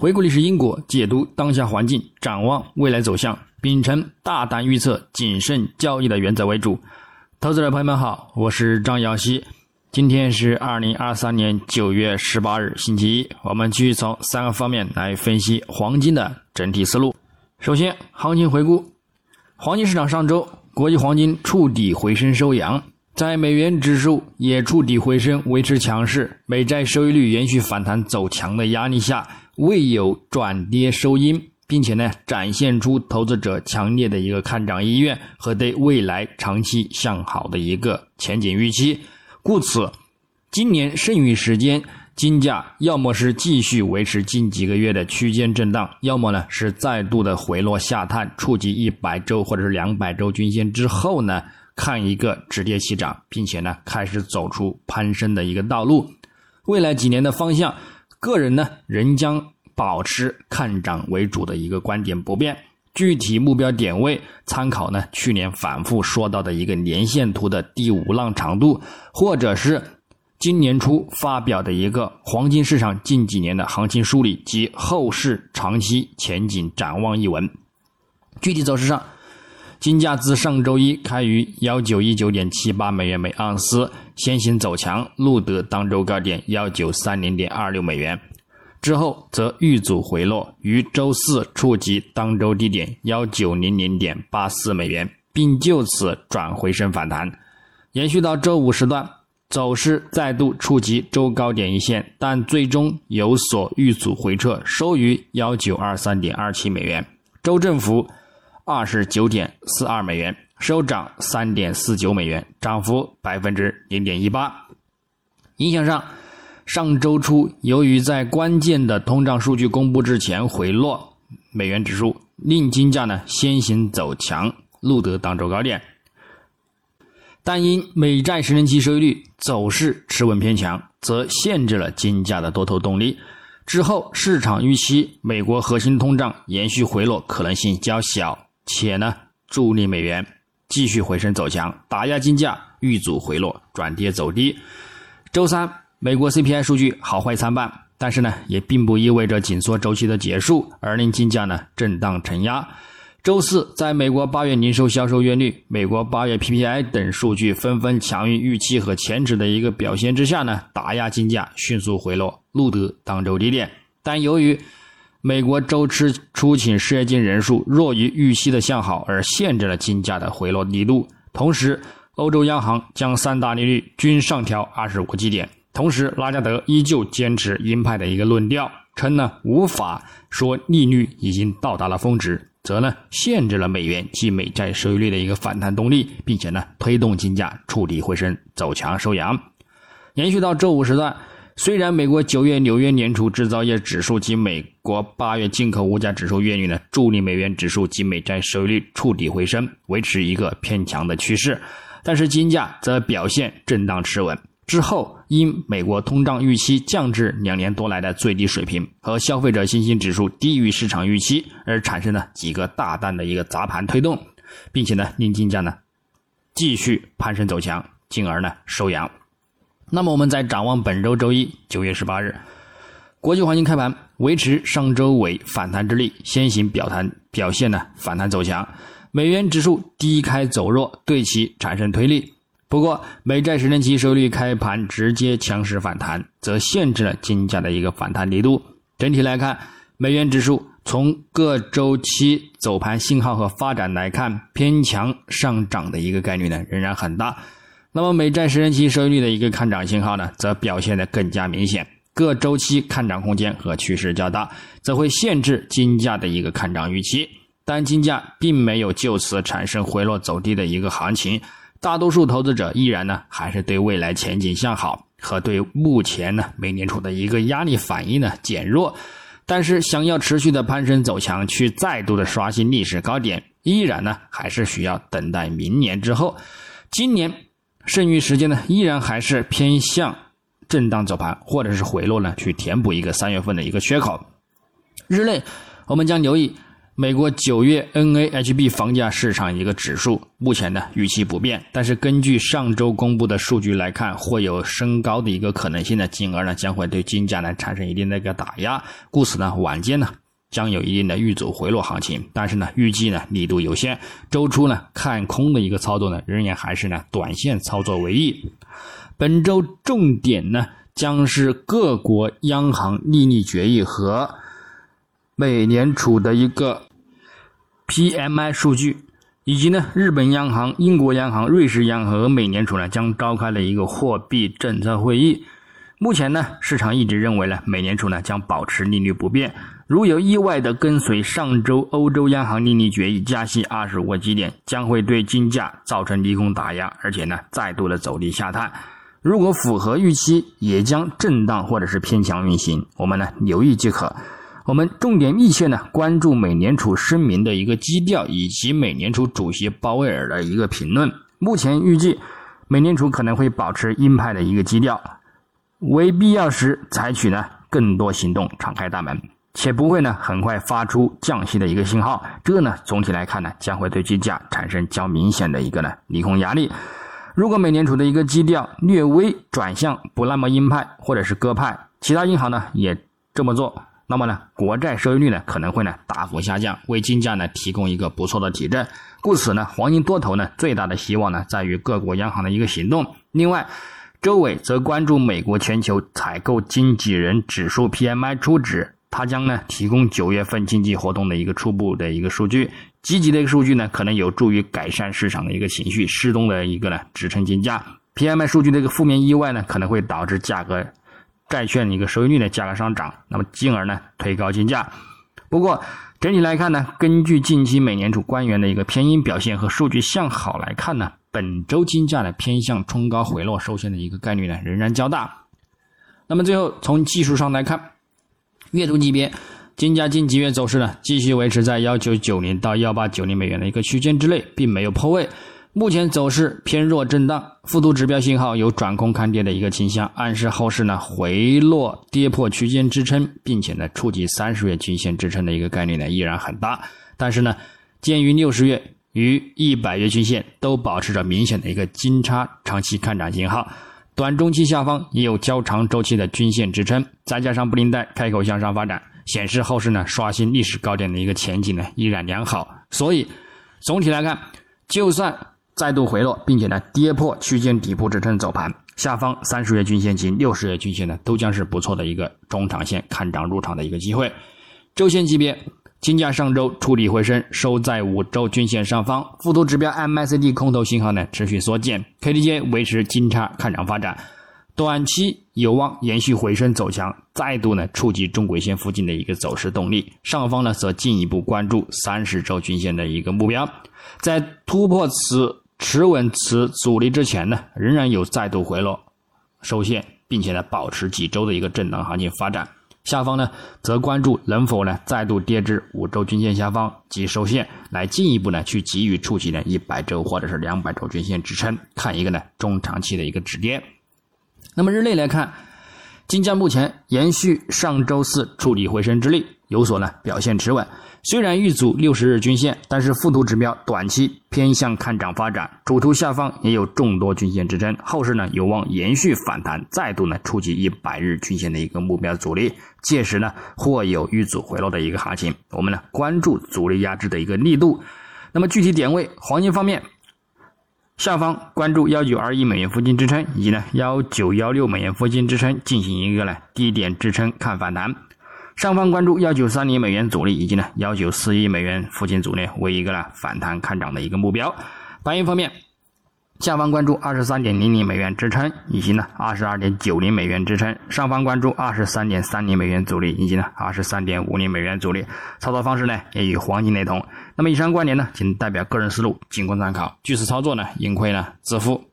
回顾历史因果，解读当下环境，展望未来走向，秉承大胆预测、谨慎交易的原则为主。投资者朋友们好，我是张瑶希。今天是二零二三年九月十八日，星期一。我们继续从三个方面来分析黄金的整体思路。首先，行情回顾：黄金市场上周，国际黄金触底回升收阳，在美元指数也触底回升，维持强势，美债收益率延续反弹走强的压力下，未有转跌收阴，并且呢，展现出投资者强烈的一个看涨意愿和对未来长期向好的一个前景预期。故此，今年剩余时间，金价要么是继续维持近几个月的区间震荡，要么呢是再度的回落下探，触及一百周或者是两百周均线之后呢，看一个止跌起涨，并且呢开始走出攀升的一个道路。未来几年的方向，个人呢仍将保持看涨为主的一个观点不变。具体目标点位参考呢？去年反复说到的一个年线图的第五浪长度，或者是今年初发表的一个黄金市场近几年的行情梳理及后市长期前景展望一文。具体走势上，金价自上周一开于幺九一九点七八美元每盎司，先行走强，录得当周高点幺九三零点二六美元。之后则遇阻回落，于周四触及当周低点幺九零零点八四美元，并就此转回升反弹，延续到周五时段，走势再度触及周高点一线，但最终有所遇阻回撤，收于幺九二三点二七美元，周振幅二十九点四二美元，收涨三点四九美元，涨幅百分之零点一八。影响上。上周初，由于在关键的通胀数据公布之前回落，美元指数令金价呢先行走强，录得当周高点。但因美债十年期收益率走势持稳偏强，则限制了金价的多头动力。之后，市场预期美国核心通胀延续回落可能性较小，且呢助力美元继续回升走强，打压金价遇阻回落转跌走低。周三。美国 CPI 数据好坏参半，但是呢，也并不意味着紧缩周期的结束，而令金价呢震荡承压。周四，在美国八月零售销售月率、美国八月 PPI 等数据纷纷强于预期和前值的一个表现之下呢，打压金价迅速回落，录得当周低点。但由于美国周期出勤失业金人数弱于预期的向好，而限制了金价的回落力度。同时，欧洲央行将三大利率均上调二十五个基点。同时，拉加德依旧坚持鹰派的一个论调，称呢无法说利率已经到达了峰值，则呢限制了美元及美债收益率的一个反弹动力，并且呢推动金价触底回升走强收阳。延续到周五时段，虽然美国九月纽约联储制造业指数及美国八月进口物价指数月率呢助力美元指数及美债收益率触底回升，维持一个偏强的趋势，但是金价则表现震荡持稳。之后，因美国通胀预期降至两年多来的最低水平，和消费者信心指数低于市场预期，而产生了几个大单的一个砸盘推动，并且呢，令金价呢继续攀升走强，进而呢收阳。那么，我们再展望本周周一九月十八日，国际黄金开盘维持上周尾反弹之力，先行表弹表现呢反弹走强，美元指数低开走弱，对其产生推力。不过，美债十年期收益率开盘直接强势反弹，则限制了金价的一个反弹力度。整体来看，美元指数从各周期走盘信号和发展来看，偏强上涨的一个概率呢仍然很大。那么，美债十年期收益率的一个看涨信号呢，则表现得更加明显。各周期看涨空间和趋势较大，则会限制金价的一个看涨预期。但金价并没有就此产生回落走低的一个行情。大多数投资者依然呢，还是对未来前景向好，和对目前呢美联储的一个压力反应呢减弱。但是，想要持续的攀升走强，去再度的刷新历史高点，依然呢还是需要等待明年之后。今年剩余时间呢，依然还是偏向震荡走盘，或者是回落呢，去填补一个三月份的一个缺口。日内，我们将留意美国九月 NAHB 房价市场一个指数，目前呢预期不变，但是根据上周公布的数据来看，会有升高的一个可能性的，进而呢将会对金价呢产生一定的一个打压，故此呢晚间呢将有一定的遇阻回落行情，但是呢预计呢力度有限，周初呢看空的一个操作呢仍然还是呢短线操作为宜。本周重点呢将是各国央行利率决议和。美联储的一个 PMI 数据，以及呢，日本央行、英国央行、瑞士央行和美联储呢将召开了一个货币政策会议。目前呢，市场一直认为呢，美联储呢将保持利率不变。如有意外的跟随上周欧洲央行利率决议加息二十五个基点，将会对金价造成利空打压，而且呢，再度的走低下探。如果符合预期，也将震荡或者是偏强运行，我们呢留意即可。我们重点密切呢关注美联储声明的一个基调，以及美联储主席鲍威尔的一个评论。目前预计，美联储可能会保持鹰派的一个基调，为必要时采取呢更多行动，敞开大门，且不会呢很快发出降息的一个信号。这呢总体来看呢将会对金价产生较明显的一个呢利空压力。如果美联储的一个基调略微转向不那么鹰派或者是鸽派，其他银行呢也这么做。那么呢，国债收益率呢可能会呢大幅下降，为金价呢提供一个不错的提振。故此呢，黄金多头呢最大的希望呢在于各国央行的一个行动。另外，周伟则关注美国全球采购经纪人指数 PMI 初值，它将呢提供九月份经济活动的一个初步的一个数据。积极的一个数据呢可能有助于改善市场的一个情绪，适中的一个呢支撑金价。PMI 数据的一个负面意外呢可能会导致价格。债券的一个收益率的价格上涨，那么进而呢推高金价。不过整体来看呢，根据近期美联储官员的一个偏鹰表现和数据向好来看呢，本周金价呢偏向冲高回落收线的一个概率呢仍然较大。那么最后从技术上来看，月度级别金价近几月走势呢继续维持在幺九九零到幺八九零美元的一个区间之内，并没有破位。目前走势偏弱震荡，复图指标信号有转空看跌的一个倾向，暗示后市呢回落跌破区间支撑，并且呢触及三十月均线支撑的一个概率呢依然很大。但是呢，鉴于六十月与一百月均线都保持着明显的一个金叉，长期看涨信号，短中期下方也有较长周期的均线支撑，再加上布林带开口向上发展，显示后市呢刷新历史高点的一个前景呢依然良好。所以总体来看，就算再度回落，并且呢跌破区间底部支撑走盘，下方三十月均线及六十月均线呢都将是不错的一个中长线看涨入场的一个机会。周线级别，金价上周触底回升，收在五周均线上方，复图指标 MACD 空头信号呢持续缩减，KDJ 维持金叉看涨发展，短期有望延续回升走强，再度呢触及中轨线附近的一个走势动力，上方呢则进一步关注三十周均线的一个目标，在突破此。持稳此阻力之前呢，仍然有再度回落、收线，并且呢保持几周的一个震荡行情发展。下方呢，则关注能否呢再度跌至五周均线下方及收线，来进一步呢去给予触及呢一百周或者是两百周均线支撑，看一个呢中长期的一个止跌。那么日内来看，金价目前延续上周四触底回升之力，有所呢表现持稳。虽然遇阻六十日均线，但是附图指标短期偏向看涨发展，主图下方也有众多均线支撑，后市呢有望延续反弹，再度呢触及一百日均线的一个目标阻力，届时呢或有遇阻回落的一个行情。我们呢关注阻力压制的一个力度。那么具体点位，黄金方面，下方关注幺九二一美元附近支撑，以及呢幺九幺六美元附近支撑进行一个呢低点支撑看反弹。上方关注幺九三零美元阻力，以及呢幺九四一美元附近阻力为一个呢反弹看涨的一个目标。白银方面，下方关注二十三点零零美元支撑，以及呢二十二点九零美元支撑。上方关注二十三点三零美元阻力，以及呢二十三点五零美元阻力。操作方式呢也与黄金雷同。那么以上观点呢仅代表个人思路，仅供参考。据此操作呢盈亏呢自负。